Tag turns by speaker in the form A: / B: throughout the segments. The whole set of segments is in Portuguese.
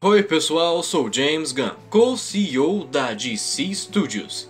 A: Oi pessoal, sou James Gunn, co-CEO da DC Studios.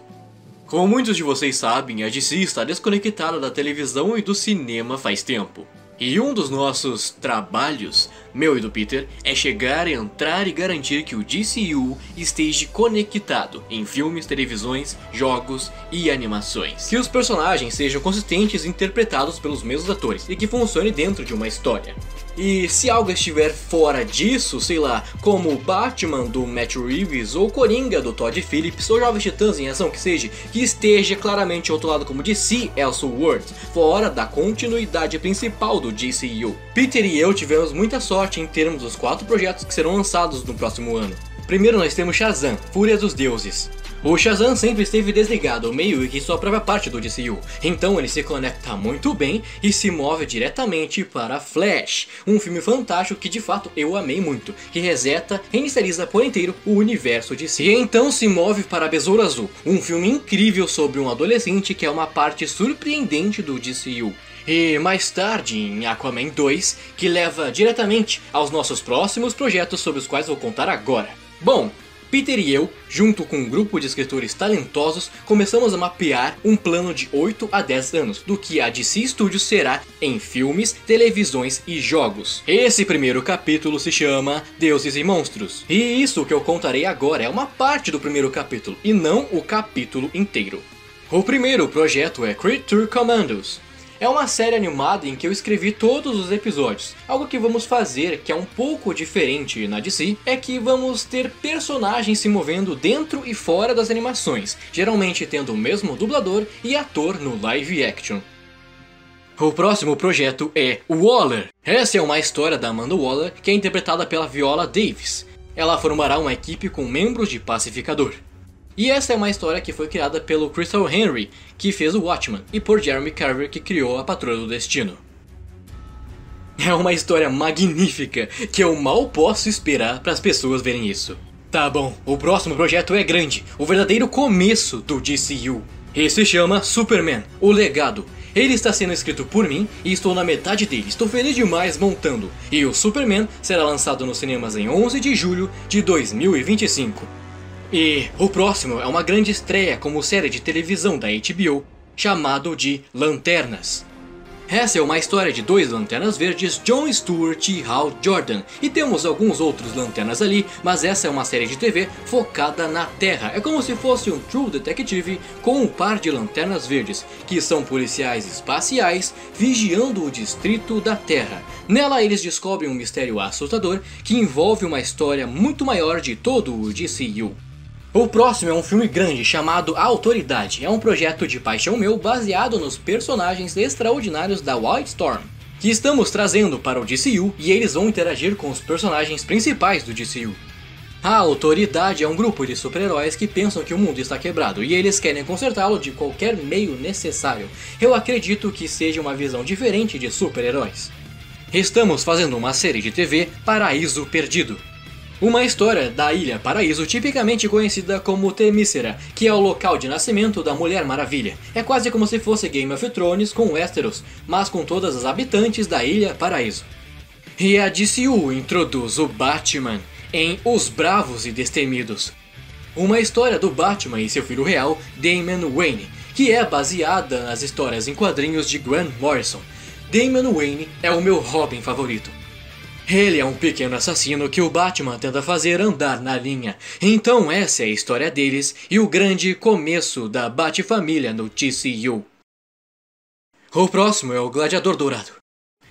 A: Como muitos de vocês sabem, a DC está desconectada da televisão e do cinema faz tempo. E um dos nossos trabalhos, meu e do Peter, é chegar, entrar e garantir que o DCU esteja conectado em filmes, televisões, jogos e animações. Que os personagens sejam consistentes e interpretados pelos mesmos atores e que funcione dentro de uma história. E se algo estiver fora disso, sei lá, como Batman do Matt Reeves, ou Coringa do Todd Phillips, ou Jovens Titãs em ação que seja, que esteja claramente rotulado como DC Elseworlds, fora da continuidade principal do DCU. Peter e eu tivemos muita sorte em termos os quatro projetos que serão lançados no próximo ano. Primeiro nós temos Shazam, Fúria dos Deuses. O Shazam sempre esteve desligado, meio que sua própria parte do DCU, então ele se conecta muito bem e se move diretamente para Flash, um filme fantástico que de fato eu amei muito, que reseta, reinicializa por inteiro o universo de si. E então se move para Besouro Azul, um filme incrível sobre um adolescente que é uma parte surpreendente do DCU. E mais tarde em Aquaman 2, que leva diretamente aos nossos próximos projetos sobre os quais vou contar agora. Bom, Peter e eu, junto com um grupo de escritores talentosos, começamos a mapear um plano de 8 a 10 anos do que a DC Studios será em filmes, televisões e jogos. Esse primeiro capítulo se chama Deuses e Monstros. E isso que eu contarei agora é uma parte do primeiro capítulo e não o capítulo inteiro. O primeiro projeto é Creature Commandos, é uma série animada em que eu escrevi todos os episódios. Algo que vamos fazer que é um pouco diferente na DC é que vamos ter personagens se movendo dentro e fora das animações, geralmente tendo o mesmo dublador e ator no live action. O próximo projeto é Waller. Essa é uma história da Amanda Waller que é interpretada pela Viola Davis. Ela formará uma equipe com membros de Pacificador. E essa é uma história que foi criada pelo Crystal Henry, que fez o Watchman, e por Jeremy Carver, que criou a Patrulha do Destino. É uma história magnífica que eu mal posso esperar para as pessoas verem isso. Tá bom, o próximo projeto é grande, o verdadeiro começo do DCU. E se chama Superman, o Legado. Ele está sendo escrito por mim e estou na metade dele. Estou feliz demais montando. E o Superman será lançado nos cinemas em 11 de julho de 2025. E o próximo é uma grande estreia como série de televisão da HBO, chamado de Lanternas. Essa é uma história de dois lanternas verdes, John Stewart e Hal Jordan, e temos alguns outros lanternas ali, mas essa é uma série de TV focada na Terra. É como se fosse um True Detective com um par de lanternas verdes, que são policiais espaciais vigiando o distrito da Terra. Nela eles descobrem um mistério assustador que envolve uma história muito maior de todo o DCU. O próximo é um filme grande chamado A Autoridade. É um projeto de paixão meu baseado nos personagens extraordinários da Wildstorm, que estamos trazendo para o DCU e eles vão interagir com os personagens principais do DCU. A Autoridade é um grupo de super-heróis que pensam que o mundo está quebrado e eles querem consertá-lo de qualquer meio necessário. Eu acredito que seja uma visão diferente de super-heróis. Estamos fazendo uma série de TV Paraíso Perdido, uma história da Ilha Paraíso, tipicamente conhecida como Temícera, que é o local de nascimento da Mulher Maravilha. É quase como se fosse Game of Thrones com Westeros, mas com todas as habitantes da Ilha Paraíso. E a DCU introduz o Batman em Os Bravos e Destemidos. Uma história do Batman e seu filho real, Damian Wayne, que é baseada nas histórias em quadrinhos de Grant Morrison. Damian Wayne é o meu Robin favorito. Ele é um pequeno assassino que o Batman tenta fazer andar na linha. Então essa é a história deles e o grande começo da Bat-família no TCU. O próximo é o Gladiador Dourado.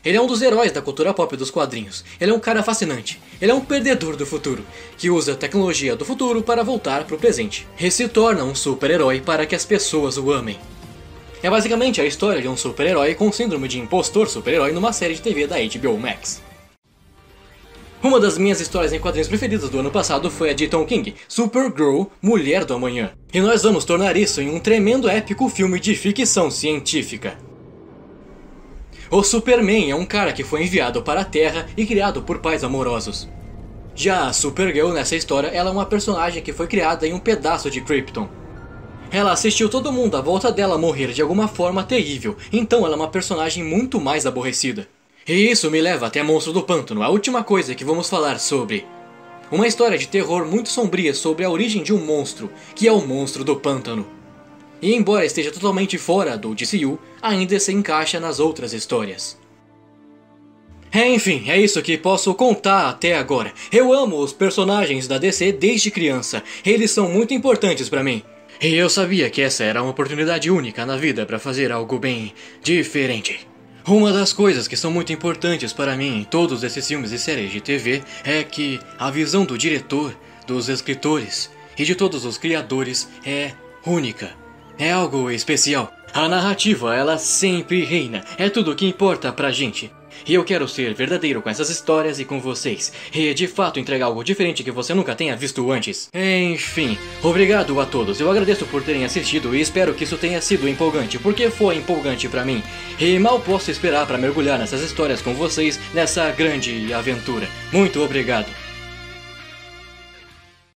A: Ele é um dos heróis da cultura pop dos quadrinhos. Ele é um cara fascinante. Ele é um perdedor do futuro, que usa a tecnologia do futuro para voltar para o presente. E se torna um super-herói para que as pessoas o amem. É basicamente a história de um super-herói com síndrome de impostor super-herói numa série de TV da HBO Max. Uma das minhas histórias em quadrinhos preferidas do ano passado foi a de Tom King, Supergirl, Mulher do Amanhã. E nós vamos tornar isso em um tremendo épico filme de ficção científica. O Superman é um cara que foi enviado para a Terra e criado por pais amorosos. Já a Supergirl nessa história, ela é uma personagem que foi criada em um pedaço de Krypton. Ela assistiu todo mundo à volta dela morrer de alguma forma terrível, então ela é uma personagem muito mais aborrecida. E isso me leva até Monstro do Pântano, a última coisa que vamos falar sobre. Uma história de terror muito sombria sobre a origem de um monstro, que é o monstro do pântano. E embora esteja totalmente fora do DCU, ainda se encaixa nas outras histórias. É, enfim, é isso que posso contar até agora. Eu amo os personagens da DC desde criança. Eles são muito importantes para mim. E eu sabia que essa era uma oportunidade única na vida para fazer algo bem diferente. Uma das coisas que são muito importantes para mim em todos esses filmes e séries de TV é que a visão do diretor, dos escritores e de todos os criadores é única. É algo especial. A narrativa, ela sempre reina. É tudo o que importa pra gente. E eu quero ser verdadeiro com essas histórias e com vocês. E de fato entregar algo diferente que você nunca tenha visto antes. Enfim, obrigado a todos. Eu agradeço por terem assistido e espero que isso tenha sido empolgante, porque foi empolgante para mim. E mal posso esperar para mergulhar nessas histórias com vocês nessa grande aventura. Muito obrigado.